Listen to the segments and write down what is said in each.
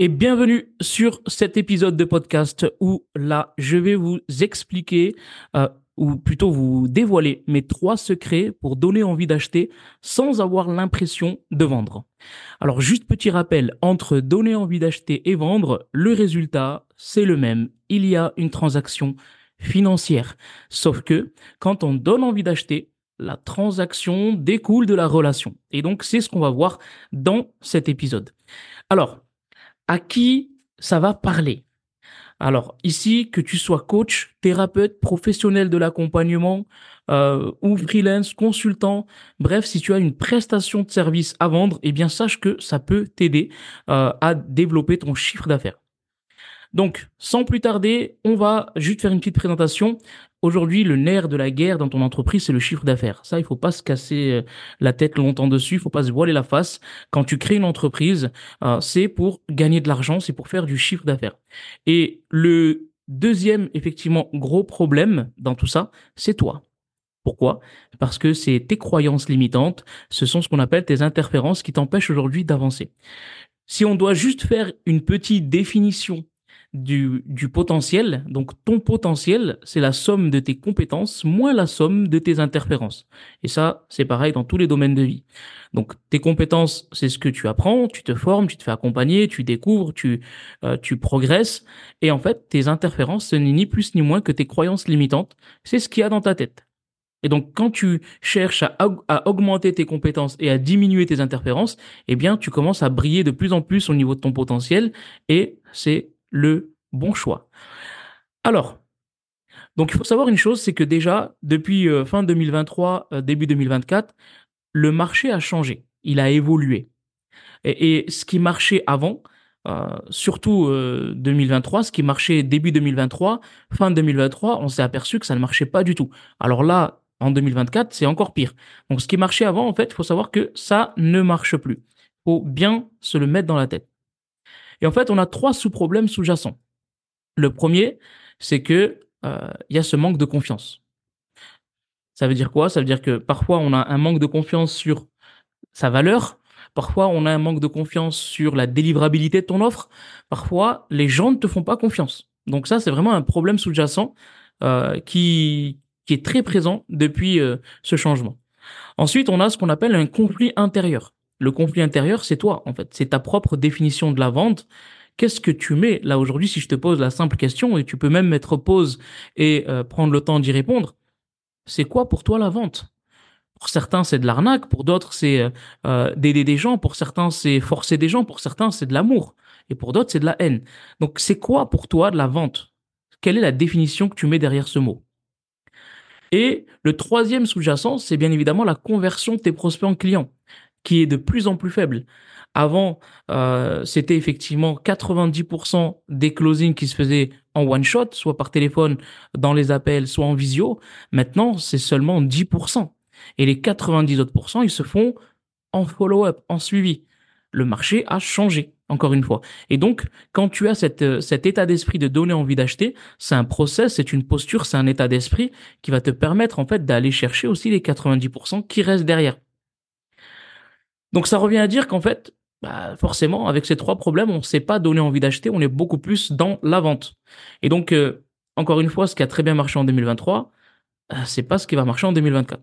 et bienvenue sur cet épisode de podcast où là, je vais vous expliquer, euh, ou plutôt vous dévoiler mes trois secrets pour donner envie d'acheter sans avoir l'impression de vendre. Alors juste petit rappel, entre donner envie d'acheter et vendre, le résultat, c'est le même. Il y a une transaction financière. Sauf que quand on donne envie d'acheter, la transaction découle de la relation. Et donc, c'est ce qu'on va voir dans cet épisode. Alors, à qui ça va parler. Alors ici, que tu sois coach, thérapeute, professionnel de l'accompagnement euh, ou freelance, consultant, bref, si tu as une prestation de service à vendre, eh bien sache que ça peut t'aider euh, à développer ton chiffre d'affaires. Donc, sans plus tarder, on va juste faire une petite présentation. Aujourd'hui, le nerf de la guerre dans ton entreprise, c'est le chiffre d'affaires. Ça, il faut pas se casser euh, la tête longtemps dessus, il faut pas se voiler la face. Quand tu crées une entreprise, euh, c'est pour gagner de l'argent, c'est pour faire du chiffre d'affaires. Et le deuxième, effectivement, gros problème dans tout ça, c'est toi. Pourquoi? Parce que c'est tes croyances limitantes, ce sont ce qu'on appelle tes interférences qui t'empêchent aujourd'hui d'avancer. Si on doit juste faire une petite définition du, du potentiel. Donc ton potentiel, c'est la somme de tes compétences moins la somme de tes interférences. Et ça, c'est pareil dans tous les domaines de vie. Donc tes compétences, c'est ce que tu apprends, tu te formes, tu te fais accompagner, tu découvres, tu, euh, tu progresses. Et en fait, tes interférences, ce n'est ni plus ni moins que tes croyances limitantes. C'est ce qu'il y a dans ta tête. Et donc, quand tu cherches à, augmenter tes compétences et à diminuer tes interférences, eh bien, tu commences à briller de plus en plus au niveau de ton potentiel et c'est le bon choix. Alors, donc il faut savoir une chose, c'est que déjà, depuis euh, fin 2023, euh, début 2024, le marché a changé, il a évolué. Et, ce qui marchait avant, euh, surtout 2023, ce qui marchait début 2023, fin 2023, on s'est aperçu que ça ne marchait pas du tout. Alors là, en 2024, c'est encore pire. Donc ce qui marchait avant, en fait, il faut savoir que ça ne marche plus. Il faut bien se le mettre dans la tête. Et en fait, on a trois sous-problèmes sous-jacents. Le premier, c'est que euh, il y a ce manque de confiance. Ça veut dire quoi? Ça veut dire que parfois on a un manque de confiance sur sa valeur, parfois on a un manque de confiance sur la délivrabilité de ton offre, parfois les gens ne te font pas confiance. Donc ça, c'est vraiment un problème sous-jacent euh, qui, est très présent depuis euh, ce changement. Ensuite, on a ce qu'on appelle un conflit intérieur. Le conflit intérieur, c'est toi, en fait. C'est ta propre définition de la vente. Qu'est-ce que tu mets là aujourd'hui si je te pose la simple question et tu peux même mettre pause et euh, prendre le temps d'y répondre C'est quoi pour toi la vente? Pour certains, c'est de l'arnaque. Pour d'autres, c'est euh, euh, d'aider des gens. Pour certains, c'est forcer des gens. Pour certains, c'est de l'amour. Et pour d'autres, c'est de la haine. Donc, c'est quoi pour toi de la vente? Quelle est la définition que tu mets derrière ce mot? Et le troisième sous-jacent, c'est bien évidemment la conversion de tes prospects en clients qui est de plus en plus faible. Avant, euh, c'était effectivement 90% des closings qui se faisaient en one shot, soit par téléphone, dans les appels, soit en visio. Maintenant, c'est seulement 10%. Et les 90 autres ils se font en follow-up, en suivi. Le marché a changé, encore une fois. Et donc, quand tu as euh, cet état d'esprit de donner envie d'acheter, c'est un process, c'est une posture, c'est un état d'esprit qui va te permettre, en fait, d'aller chercher aussi les 90% qui restent derrière. Donc ça revient à dire qu'en fait, bah forcément, avec ces trois problèmes, on ne s'est pas donné envie d'acheter, on est beaucoup plus dans la vente. Et donc, euh, encore une fois, ce qui a très bien marché en 2023, euh, c'est pas ce qui va marcher en 2024.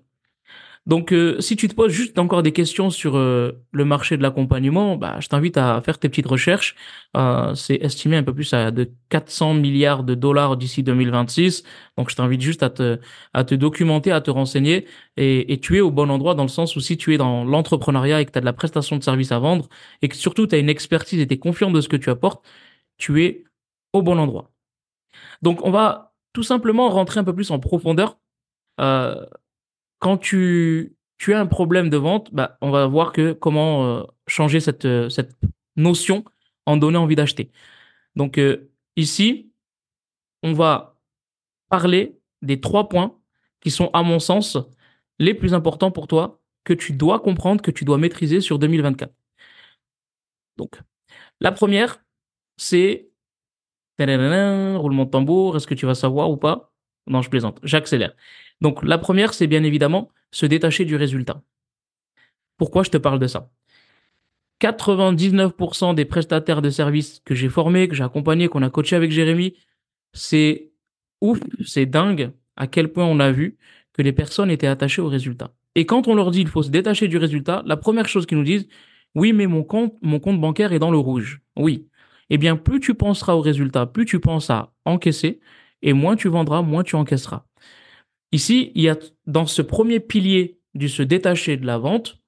Donc, euh, si tu te poses juste encore des questions sur euh, le marché de l'accompagnement, bah, je t'invite à faire tes petites recherches. Euh, c'est estimé un peu plus à de 400 milliards de dollars d'ici 2026. Donc, je t'invite juste à te, documenter, à te renseigner et, tu es au bon endroit dans le sens où si tu es dans l'entrepreneuriat et que tu as de la prestation de service à vendre et que surtout tu as une expertise et tu es confiant de ce que tu apportes, tu es au bon endroit. Donc, on va tout simplement rentrer un peu plus en profondeur. Quand tu, tu as un problème de vente, bah, on va voir que comment euh, changer cette, euh, cette notion en donnant envie d'acheter. Donc euh, ici, on va parler des trois points qui sont, à mon sens, les plus importants pour toi, que tu dois comprendre, que tu dois maîtriser sur 2024. Donc, la première, c'est roulement de tambour, est-ce que tu vas savoir ou pas? Non, je plaisante, j'accélère. Donc la première, c'est bien évidemment se détacher du résultat. Pourquoi je te parle de ça? 99% des prestataires de services que j'ai formés, que j'ai accompagnés, qu'on a coachés avec Jérémy, c'est ouf, c'est dingue à quel point on a vu que les personnes étaient attachées au résultat. Et quand on leur dit qu'il faut se détacher du résultat, la première chose qu'ils nous disent, oui, mais mon compte, mon compte bancaire est dans le rouge. Oui. Eh bien, plus tu penseras au résultat, plus tu penses à encaisser, et moins tu vendras, moins tu encaisseras. Ici, il y a dans ce premier pilier du se détacher de la vente,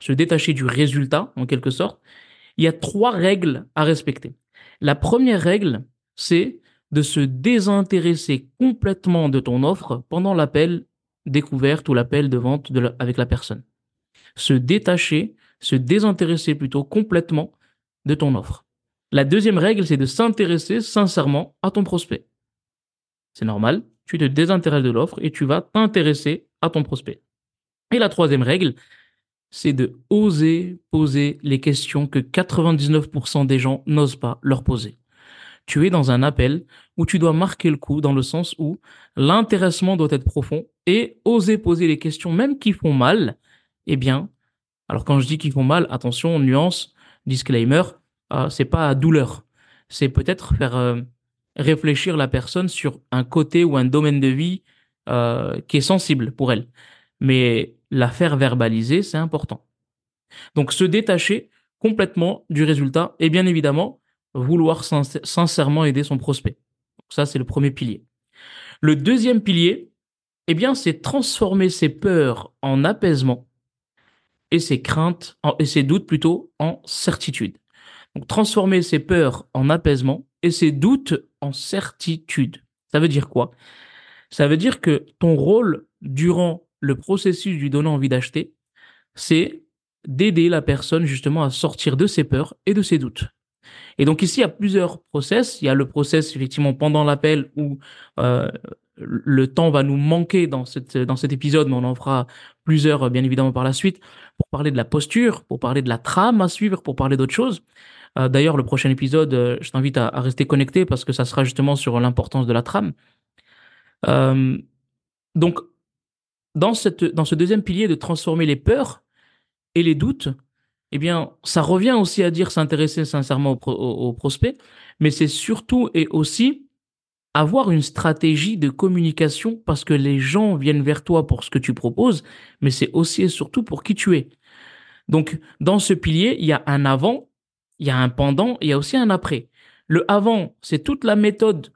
se détacher du résultat, en quelque sorte, il y a trois règles à respecter. La première règle, c'est de se désintéresser complètement de ton offre pendant l'appel découverte ou l'appel de vente avec la personne. Se détacher, se désintéresser plutôt complètement de ton offre. La deuxième règle, c'est de s'intéresser sincèrement à ton prospect. C'est normal, tu te désintéresses de l'offre et tu vas t'intéresser à ton prospect. Et la troisième règle, c'est de oser poser les questions que 99% des gens n'osent pas leur poser tu es dans un appel où tu dois marquer le coup dans le sens où l'intéressement doit être profond et oser poser les questions même qui font mal. Eh bien, alors quand je dis qu'ils font mal, attention, nuance, disclaimer, euh, c'est pas douleur. C'est peut-être faire euh, réfléchir la personne sur un côté ou un domaine de vie euh, qui est sensible pour elle. Mais la faire verbaliser, c'est important. Donc se détacher complètement du résultat et bien évidemment vouloir sincèrement aider son prospect. Ça, c'est le premier pilier. Le deuxième pilier, eh bien, c'est transformer ses peurs en apaisement et ses craintes, et ses doutes plutôt, en certitude. Donc, transformer ses peurs en apaisement et ses doutes en certitude. Ça veut dire quoi? Ça veut dire que ton rôle durant le processus du donnant envie d'acheter, c'est d'aider la personne justement à sortir de ses peurs et de ses doutes. Et donc ici, il y a plusieurs process. Il y a le process effectivement pendant l'appel où euh, le temps va nous manquer dans, cette, dans cet épisode, mais on en fera plusieurs bien évidemment par la suite pour parler de la posture, pour parler de la trame à suivre, pour parler d'autres choses. Euh, D'ailleurs, le prochain épisode, euh, je t'invite à, rester connecté parce que ça sera justement sur l'importance de la trame. Euh, donc, dans, cette, dans ce deuxième pilier de transformer les peurs et les doutes eh bien, ça revient aussi à dire s'intéresser sincèrement au, prospect, mais c'est surtout et aussi avoir une stratégie de communication parce que les gens viennent vers toi pour ce que tu proposes, mais c'est aussi et surtout pour qui tu es. Donc, dans ce pilier, il y a un avant, il y a un pendant, il y a aussi un après. Le avant, c'est toute la méthode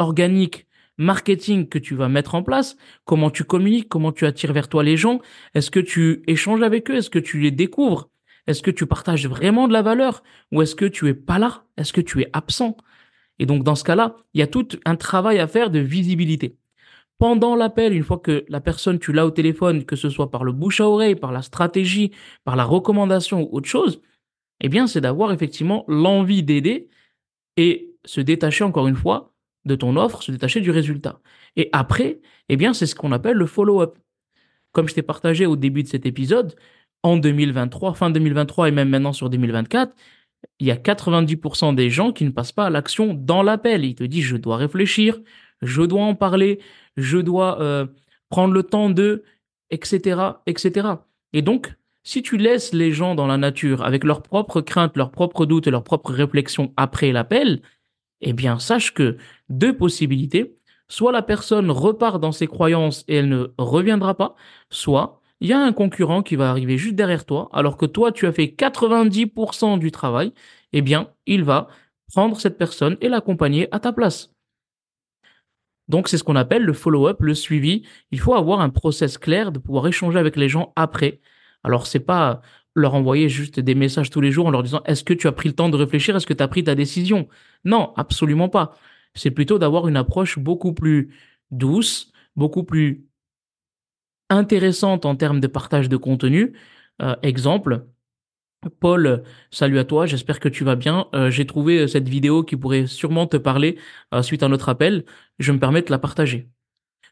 organique, marketing que tu vas mettre en place, comment tu communiques, comment tu attires vers toi les gens, est-ce que tu échanges avec eux, est-ce que tu les découvres, est-ce que tu partages vraiment de la valeur? Ou est-ce que tu es pas là? Est-ce que tu es absent? Et donc dans ce cas-là, il y a tout un travail à faire de visibilité. Pendant l'appel, une fois que la personne, tu l'as au téléphone, que ce soit par le bouche à oreille, par la stratégie, par la recommandation ou autre chose, eh bien, c'est d'avoir effectivement l'envie d'aider et se détacher encore une fois de ton offre, se détacher du résultat. Et après, eh bien, c'est ce qu'on appelle le follow-up. Comme je t'ai partagé au début de cet épisode, en 2023, fin 2023 et même maintenant sur 2024, il y a 90% des gens qui ne passent pas à l'action dans l'appel. Ils te disent je dois réfléchir, je dois en parler, je dois euh, prendre le temps de, etc., etc. Et donc, si tu laisses les gens dans la nature avec leurs propres craintes, leurs propres doutes et leurs propres réflexions après l'appel, eh bien, sache que deux possibilités. Soit la personne repart dans ses croyances et elle ne reviendra pas, soit il y a un concurrent qui va arriver juste derrière toi, alors que toi, tu as fait 90% du travail, eh bien, il va prendre cette personne et l'accompagner à ta place. Donc, c'est ce qu'on appelle le follow-up, le suivi. Il faut avoir un process clair de pouvoir échanger avec les gens après. Alors, c'est pas leur envoyer juste des messages tous les jours en leur disant est-ce que tu as pris le temps de réfléchir, est-ce que tu as pris ta décision? Non, absolument pas. C'est plutôt d'avoir une approche beaucoup plus douce, beaucoup plus intéressante en termes de partage de contenu. Euh, exemple, Paul, salut à toi, j'espère que tu vas bien. Euh, j'ai trouvé cette vidéo qui pourrait sûrement te parler euh, suite à notre appel. Je me permets de la partager.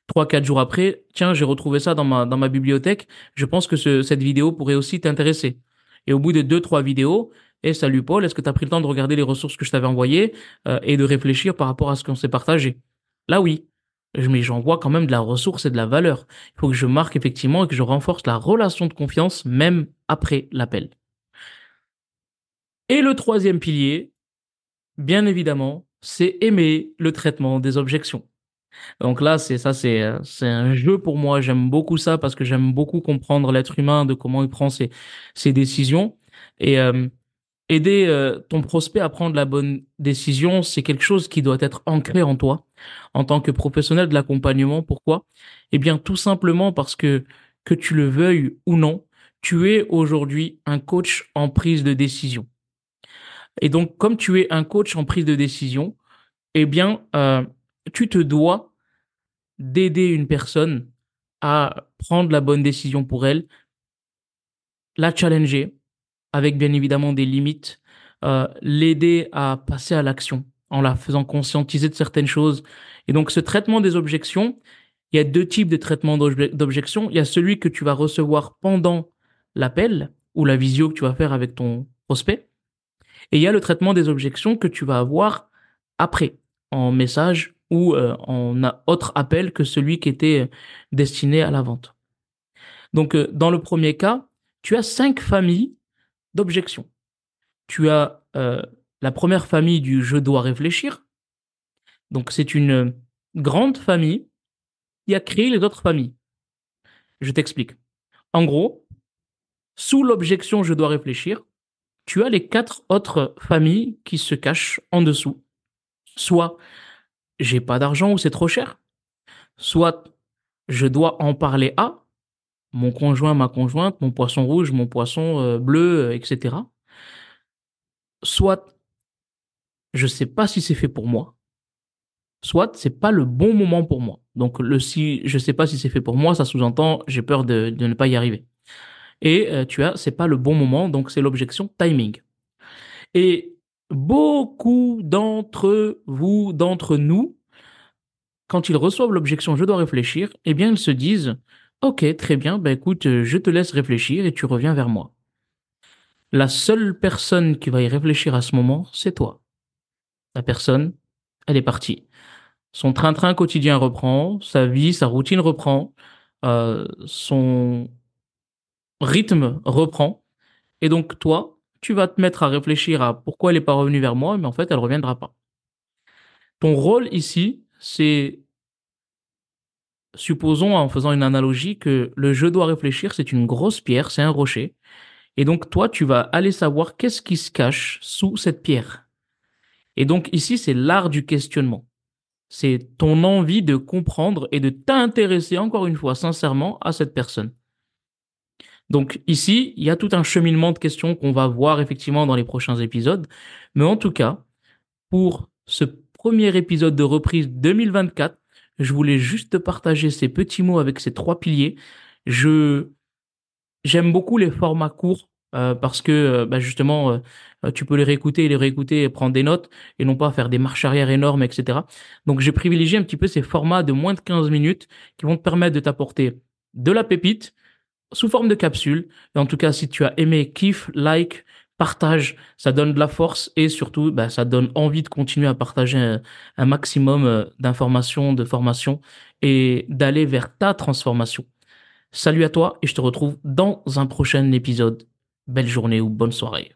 Trois, quatre jours après, tiens, j'ai retrouvé ça dans ma, dans ma bibliothèque. Je pense que ce, cette vidéo pourrait aussi t'intéresser. Et au bout de deux, trois vidéos, et eh, salut Paul, est-ce que tu as pris le temps de regarder les ressources que je t'avais envoyées et de réfléchir par rapport à ce qu'on s'est partagé? Là, oui mais j'en vois quand même de la ressource et de la valeur. Il faut que je marque effectivement et que je renforce la relation de confiance même après l'appel. Et le troisième pilier, bien évidemment, c'est aimer le traitement des objections. Donc là, c'est ça, c'est euh, c'est un jeu pour moi. J'aime beaucoup ça parce que j'aime beaucoup comprendre l'être humain, de comment il prend ses décisions et euh, aider euh, ton prospect à prendre la bonne décision. C'est quelque chose qui doit être ancré en toi en tant que professionnel de l'accompagnement. Pourquoi? Eh bien, tout simplement parce que que tu le veuilles ou non, tu es aujourd'hui un coach en prise de décision. Et donc, comme tu es un coach en prise de décision, eh bien, tu te dois d'aider une personne à prendre la bonne décision pour elle, la challenger avec bien évidemment des limites, euh, l'aider à passer à l'action en la faisant conscientiser de certaines choses. Et donc ce traitement des objections, il y a deux types de traitement d'objections. Il y a celui que tu vas recevoir pendant l'appel ou la visio que tu vas faire avec ton prospect. Et il y a le traitement des objections que tu vas avoir après, en message ou euh, en autre appel que celui qui était destiné à la vente. Donc, euh, dans le premier cas, tu as cinq familles d'objections. Tu as euh, la première famille du je dois réfléchir. Donc, c'est une grande famille qui a créé les autres familles. Je t'explique. En gros, sous l'objection je dois réfléchir, tu as les quatre autres familles qui se cachent en dessous. Soit j'ai pas d'argent ou c'est trop cher. Soit je dois en parler à mon conjoint, ma conjointe, mon poisson rouge, mon poisson euh, bleu, euh, etc. Soit je sais pas si c'est fait pour moi. Soit c'est pas le bon moment pour moi. Donc le si je sais pas si c'est fait pour moi, ça sous-entend j'ai peur de, de, ne pas y arriver. Et euh, tu as c'est pas le bon moment, donc c'est l'objection timing. Et beaucoup d'entre vous, d'entre nous, quand ils reçoivent l'objection je dois réfléchir, eh bien ils se disent ok très bien, ben écoute, je te laisse réfléchir et tu reviens vers moi. La seule personne qui va y réfléchir à ce moment, c'est toi. La personne, elle est partie. Son train-train quotidien reprend, sa vie, sa routine reprend, euh, son rythme reprend. Et donc toi, tu vas te mettre à réfléchir à pourquoi elle n'est pas revenue vers moi, mais en fait, elle ne reviendra pas. Ton rôle ici, c'est, supposons en faisant une analogie, que le je dois réfléchir, c'est une grosse pierre, c'est un rocher. Et donc, toi, tu vas aller savoir qu'est-ce qui se cache sous cette pierre. Et donc, ici, c'est l'art du questionnement. C'est ton envie de comprendre et de t'intéresser, encore une fois, sincèrement, à cette personne. Donc ici, il y a tout un cheminement de questions qu'on va voir effectivement dans les prochains épisodes. Mais en tout cas, pour ce premier épisode de reprise 2024, je voulais juste partager ces petits mots avec ces trois piliers. Je j'aime beaucoup les formats courts euh, parce que euh, bah, justement euh, tu peux les réécouter, les réécouter, et prendre des notes et non pas faire des marches arrière énormes, etc. Donc j'ai privilégié un petit peu ces formats de moins de 15 minutes qui vont te permettre de t'apporter de la pépite, sous forme de capsule. Et en tout cas, si tu as aimé, kiffe, like, partage, ça donne de la force et surtout, bah, ça donne envie de continuer à partager un, maximum euh, d'informations, de formations et d'aller vers ta transformation. Salut à toi et je te retrouve dans un prochain épisode. Belle journée ou bonne soirée.